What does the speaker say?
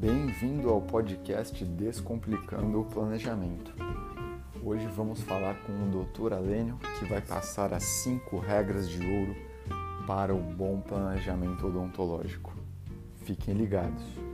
bem-vindo ao podcast Descomplicando o Planejamento. Hoje vamos falar com o Dr. Alênio, que vai passar as 5 regras de ouro para o bom planejamento odontológico. Fiquem ligados!